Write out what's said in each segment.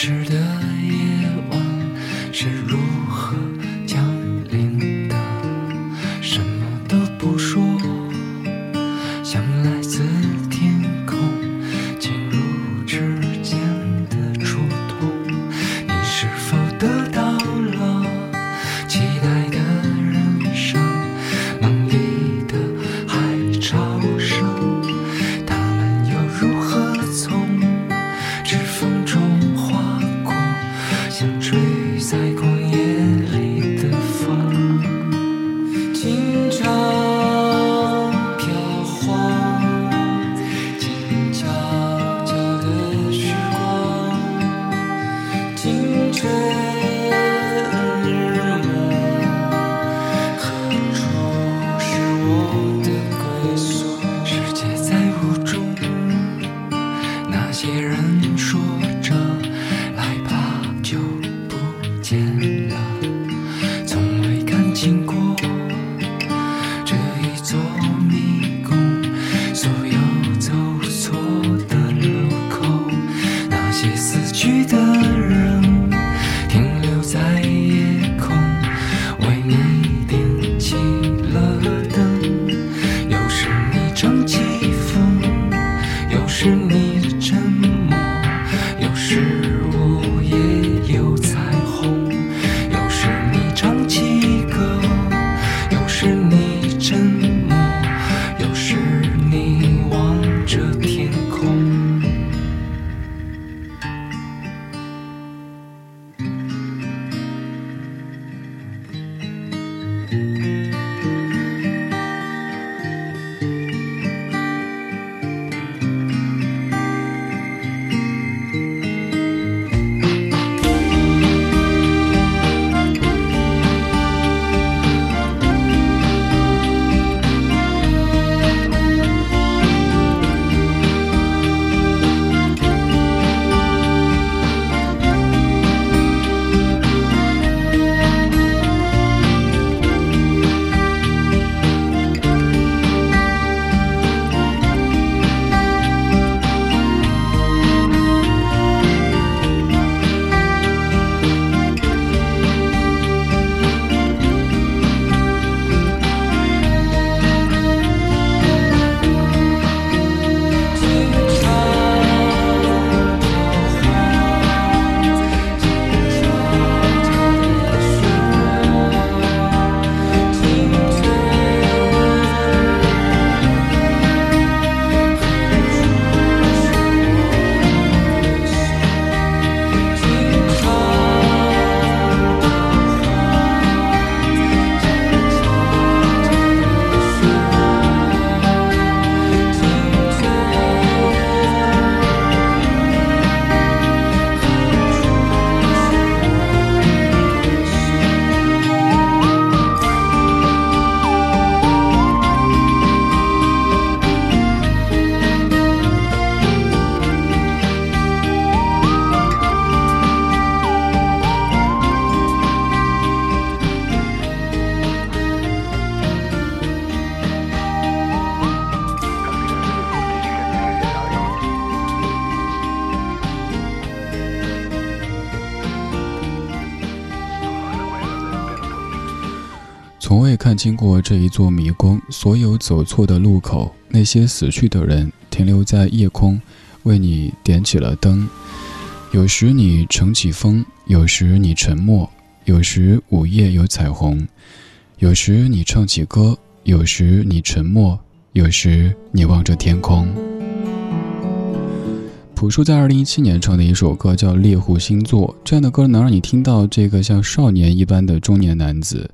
是的。经过这一座迷宫，所有走错的路口，那些死去的人，停留在夜空，为你点起了灯。有时你乘起风，有时你沉默，有时午夜有彩虹，有时你唱起歌，有时你沉默，有时你望着天空。朴树在二零一七年唱的一首歌叫《猎户星座》，这样的歌能让你听到这个像少年一般的中年男子。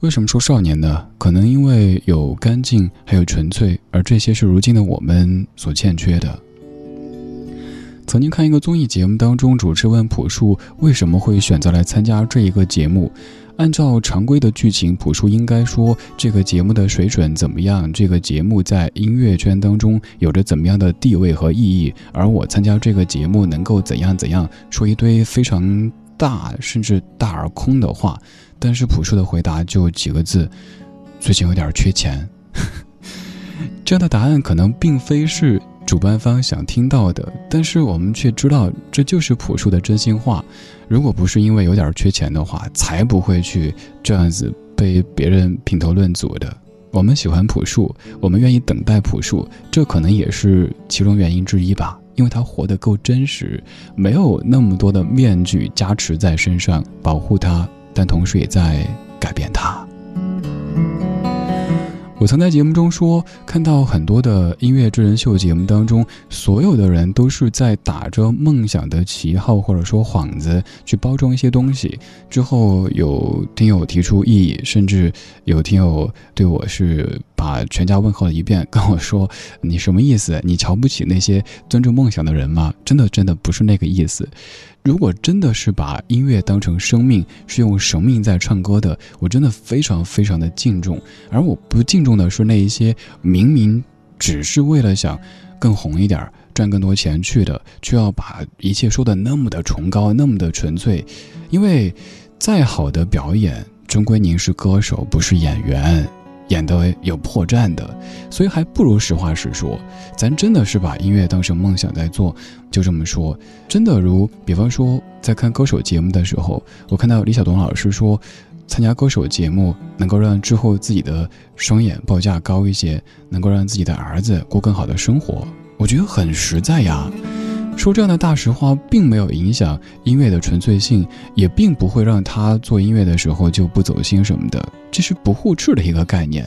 为什么说少年呢？可能因为有干净，还有纯粹，而这些是如今的我们所欠缺的。曾经看一个综艺节目当中，主持问朴树为什么会选择来参加这一个节目。按照常规的剧情，朴树应该说这个节目的水准怎么样，这个节目在音乐圈当中有着怎么样的地位和意义，而我参加这个节目能够怎样怎样，说一堆非常大甚至大而空的话。但是朴树的回答就几个字：最近有点缺钱。这样的答案可能并非是。主办方想听到的，但是我们却知道这就是朴树的真心话。如果不是因为有点缺钱的话，才不会去这样子被别人评头论足的。我们喜欢朴树，我们愿意等待朴树，这可能也是其中原因之一吧。因为他活得够真实，没有那么多的面具加持在身上保护他，但同时也在改变他。我曾在节目中说，看到很多的音乐真人秀节目当中，所有的人都是在打着梦想的旗号或者说幌子去包装一些东西。之后有听友提出异议，甚至有听友对我是把全家问候了一遍，跟我说：“你什么意思？你瞧不起那些尊重梦想的人吗？” 真的，真的不是那个意思。如果真的是把音乐当成生命，是用生命在唱歌的，我真的非常非常的敬重。而我不敬重的是那一些明明只是为了想更红一点、赚更多钱去的，却要把一切说的那么的崇高、那么的纯粹。因为再好的表演，终归您是歌手，不是演员。演的有破绽的，所以还不如实话实说。咱真的是把音乐当成梦想在做，就这么说。真的如，比方说在看歌手节目的时候，我看到李晓东老师说，参加歌手节目能够让之后自己的双眼报价高一些，能够让自己的儿子过更好的生活，我觉得很实在呀。说这样的大实话，并没有影响音乐的纯粹性，也并不会让他做音乐的时候就不走心什么的，这是不互斥的一个概念。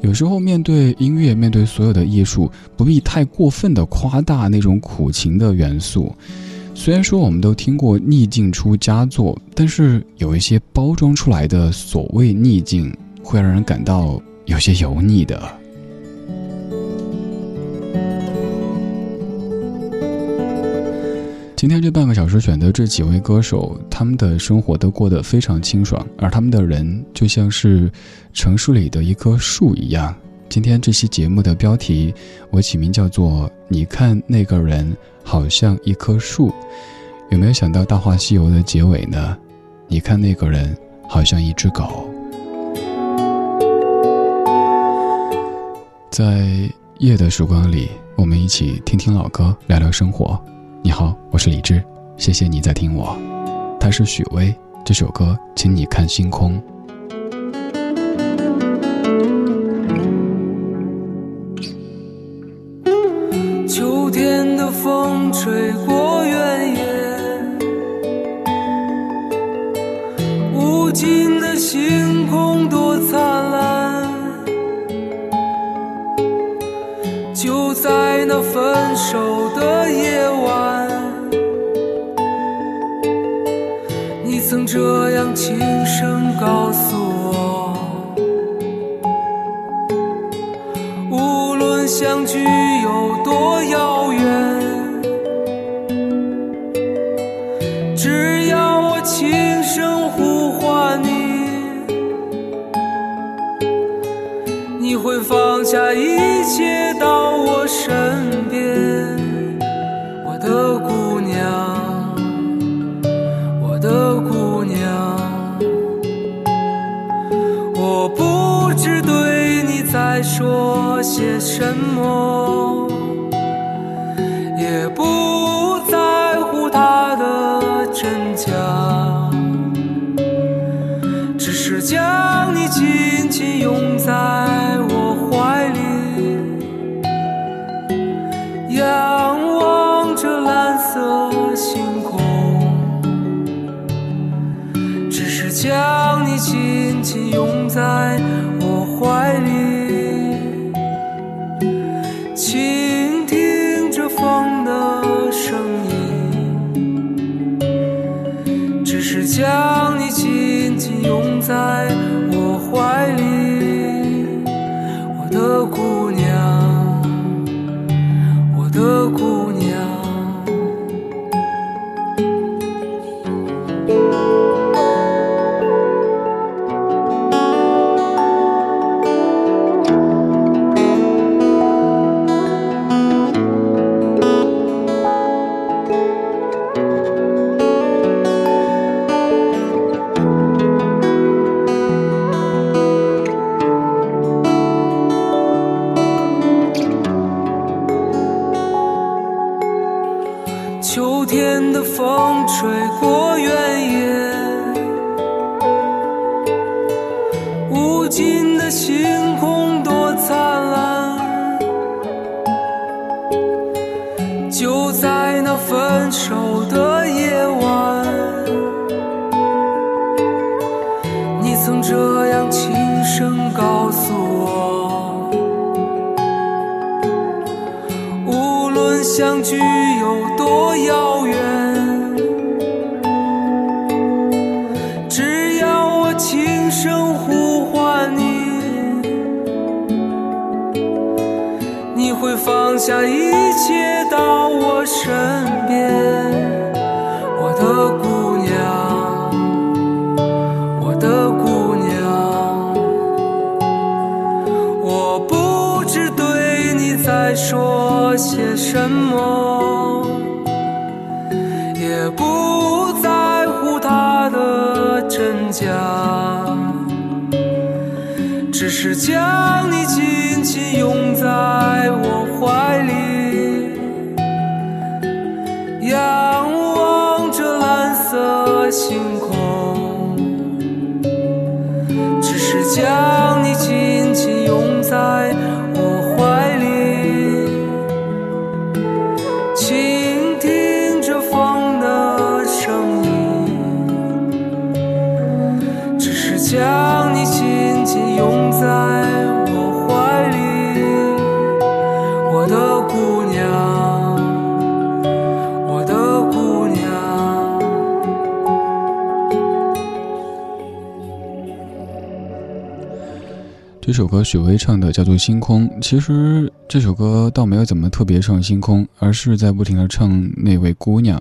有时候面对音乐，面对所有的艺术，不必太过分的夸大那种苦情的元素。虽然说我们都听过逆境出佳作，但是有一些包装出来的所谓逆境，会让人感到有些油腻的。今天这半个小时选的这几位歌手，他们的生活都过得非常清爽，而他们的人就像是城市里的一棵树一样。今天这期节目的标题我起名叫做“你看那个人好像一棵树”，有没有想到《大话西游》的结尾呢？你看那个人好像一只狗。在夜的时光里，我们一起听听老歌，聊聊生活。你好，我是李志，谢谢你在听我。他是许巍，这首歌，请你看星空。秋天的风吹过原野，无尽的星空多灿烂，就在那分手这样轻声告诉我，无论相聚有多遥只对你在说些什么，也不在乎它的真假，只是将你紧紧拥在我怀里，仰望着蓝色星空，只是将你紧紧拥在怀里倾听着风的声音只是将你紧紧拥在分手的夜晚，你曾这样轻声告诉我，无论相聚有多遥远，只要我轻声呼唤你，你会放下一切到我身边，什么，也不在乎它的真假，只是将你紧紧拥在我怀里，仰望着蓝色星空，只是将这首歌许巍唱的叫做《星空》，其实这首歌倒没有怎么特别唱星空，而是在不停的唱那位姑娘。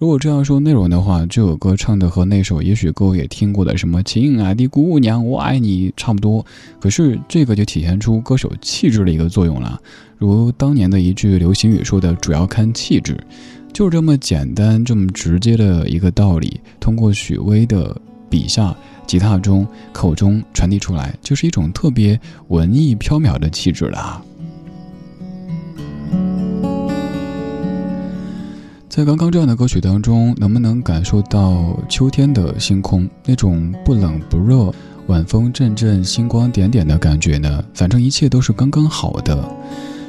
如果这样说内容的话，这首歌唱的和那首也许各位也听过的什么“亲爱的姑娘，我爱你”差不多。可是这个就体现出歌手气质的一个作用了。如当年的一句流行语说的：“主要看气质。”就这么简单、这么直接的一个道理，通过许巍的笔下、吉他中、口中传递出来，就是一种特别文艺飘渺的气质了。在刚刚这样的歌曲当中，能不能感受到秋天的星空那种不冷不热、晚风阵阵、星光点点的感觉呢？反正一切都是刚刚好的。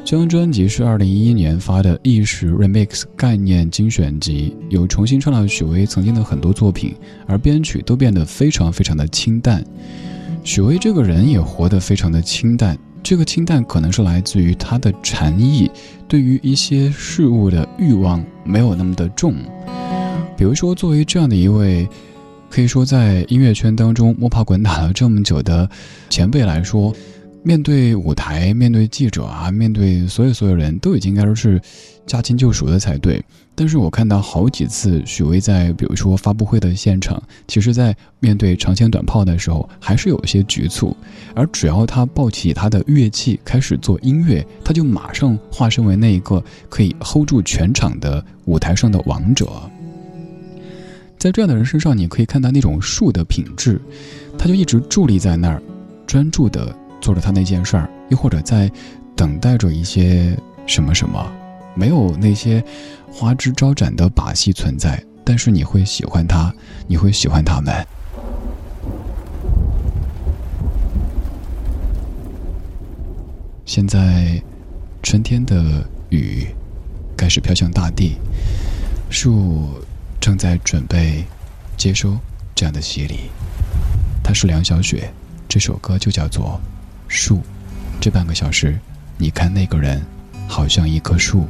这张专辑是二零一一年发的《意识 Remix 概念精选集》，有重新唱了许巍曾经的很多作品，而编曲都变得非常非常的清淡。许巍这个人也活得非常的清淡，这个清淡可能是来自于他的禅意，对于一些事物的欲望没有那么的重。比如说，作为这样的一位，可以说在音乐圈当中摸爬滚打了这么久的前辈来说。面对舞台，面对记者啊，面对所有所有人都已经应该说是驾轻就熟的才对。但是我看到好几次许巍在，比如说发布会的现场，其实在面对长枪短炮的时候，还是有些局促。而只要他抱起他的乐器开始做音乐，他就马上化身为那一个可以 hold 住全场的舞台上的王者。在这样的人身上，你可以看到那种树的品质，他就一直伫立在那儿，专注的。做着他那件事儿，又或者在等待着一些什么什么，没有那些花枝招展的把戏存在，但是你会喜欢他，你会喜欢他们。现在，春天的雨开始飘向大地，树正在准备接收这样的洗礼。他是梁小雪，这首歌就叫做。树，这半个小时，你看那个人好像一棵树。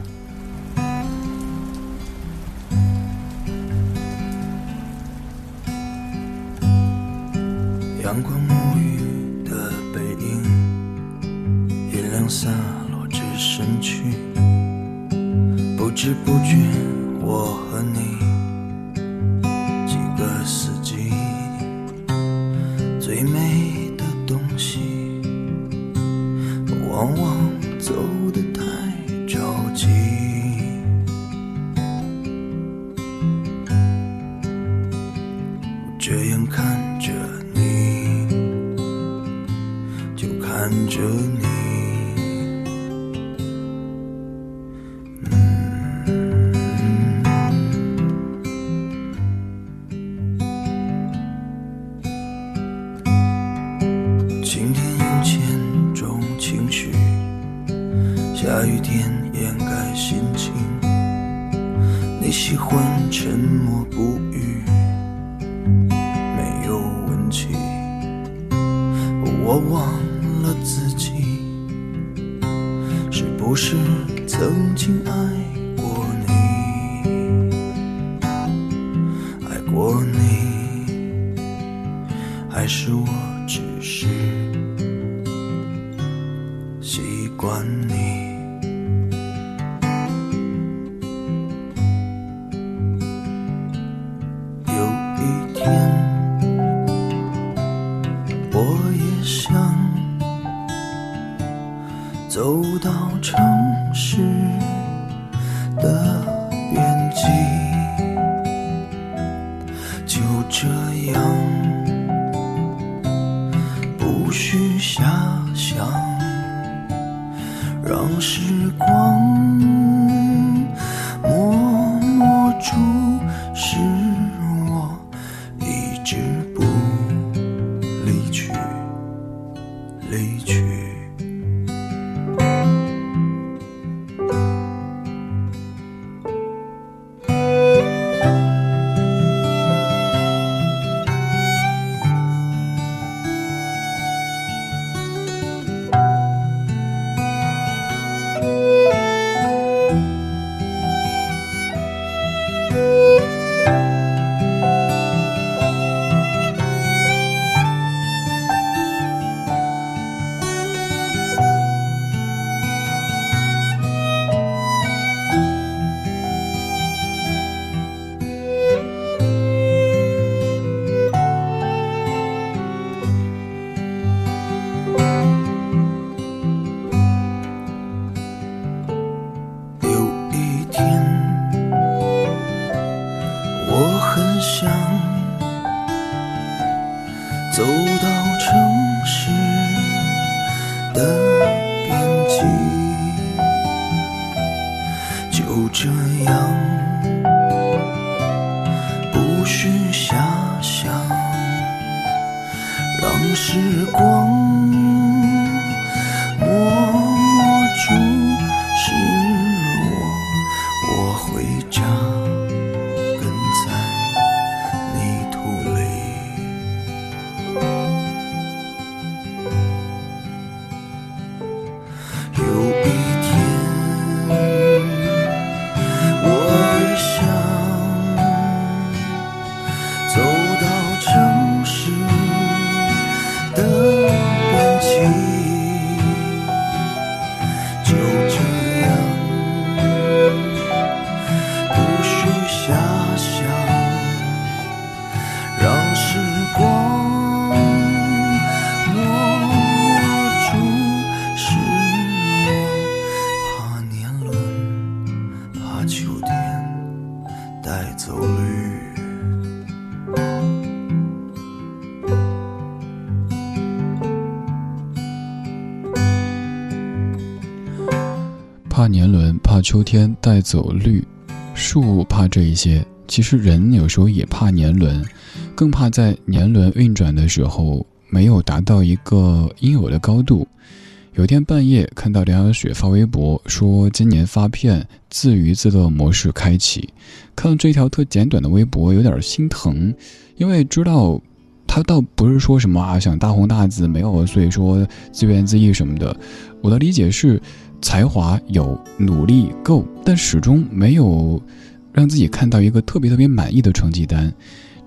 走到城市的边际，就这样，秋天带走绿，树怕这一些。其实人有时候也怕年轮，更怕在年轮运转的时候没有达到一个应有的高度。有天半夜看到梁晓雪发微博说今年发片自娱自乐模式开启，看到这条特简短的微博有点心疼，因为知道他倒不是说什么啊想大红大紫，没有所以说自怨自艾什么的。我的理解是，才华有，努力够，但始终没有让自己看到一个特别特别满意的成绩单。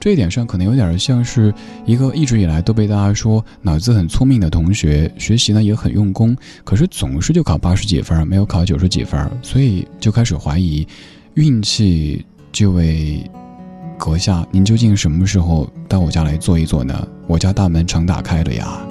这一点上可能有点像是一个一直以来都被大家说脑子很聪明的同学，学习呢也很用功，可是总是就考八十几分，没有考九十几分，所以就开始怀疑运气。这位阁下，您究竟什么时候到我家来坐一坐呢？我家大门常打开了呀。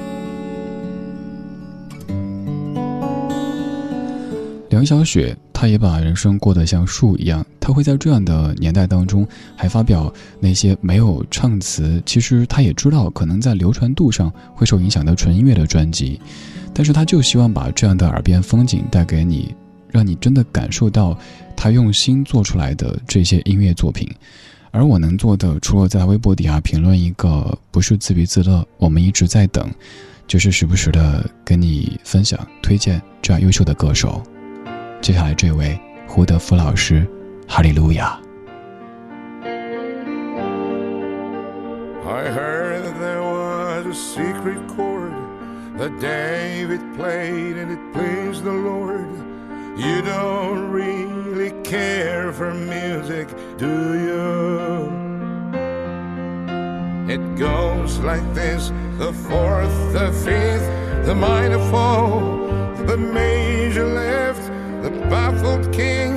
梁小雪，她也把人生过得像树一样。她会在这样的年代当中，还发表那些没有唱词，其实她也知道可能在流传度上会受影响的纯音乐的专辑，但是她就希望把这样的耳边风景带给你，让你真的感受到她用心做出来的这些音乐作品。而我能做的，除了在微博底下评论一个不是自娱自乐，我们一直在等，就是时不时的跟你分享、推荐这样优秀的歌手。接下来这位胡德夫老师，哈利路亚。I heard that there was a secret chord that David played and it pleased the Lord. You don't really care for music, do you? It goes like this the fourth, the fifth, the minor fall, the major left the baffled king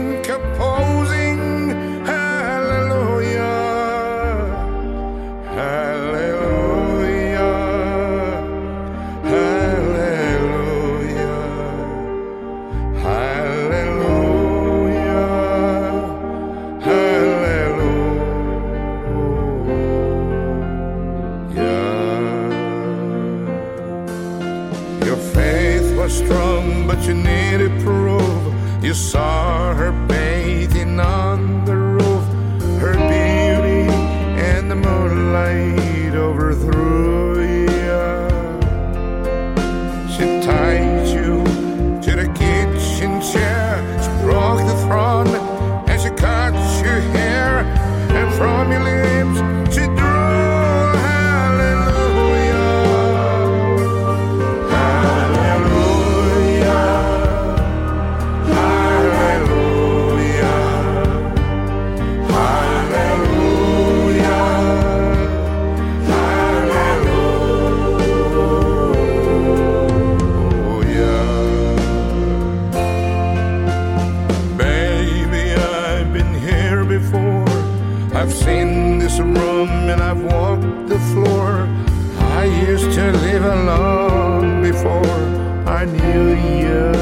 you saw seen this room and I've walked the floor. I used to live alone before I knew you.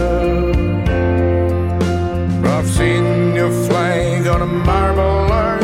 I've seen your flag on a marble arch.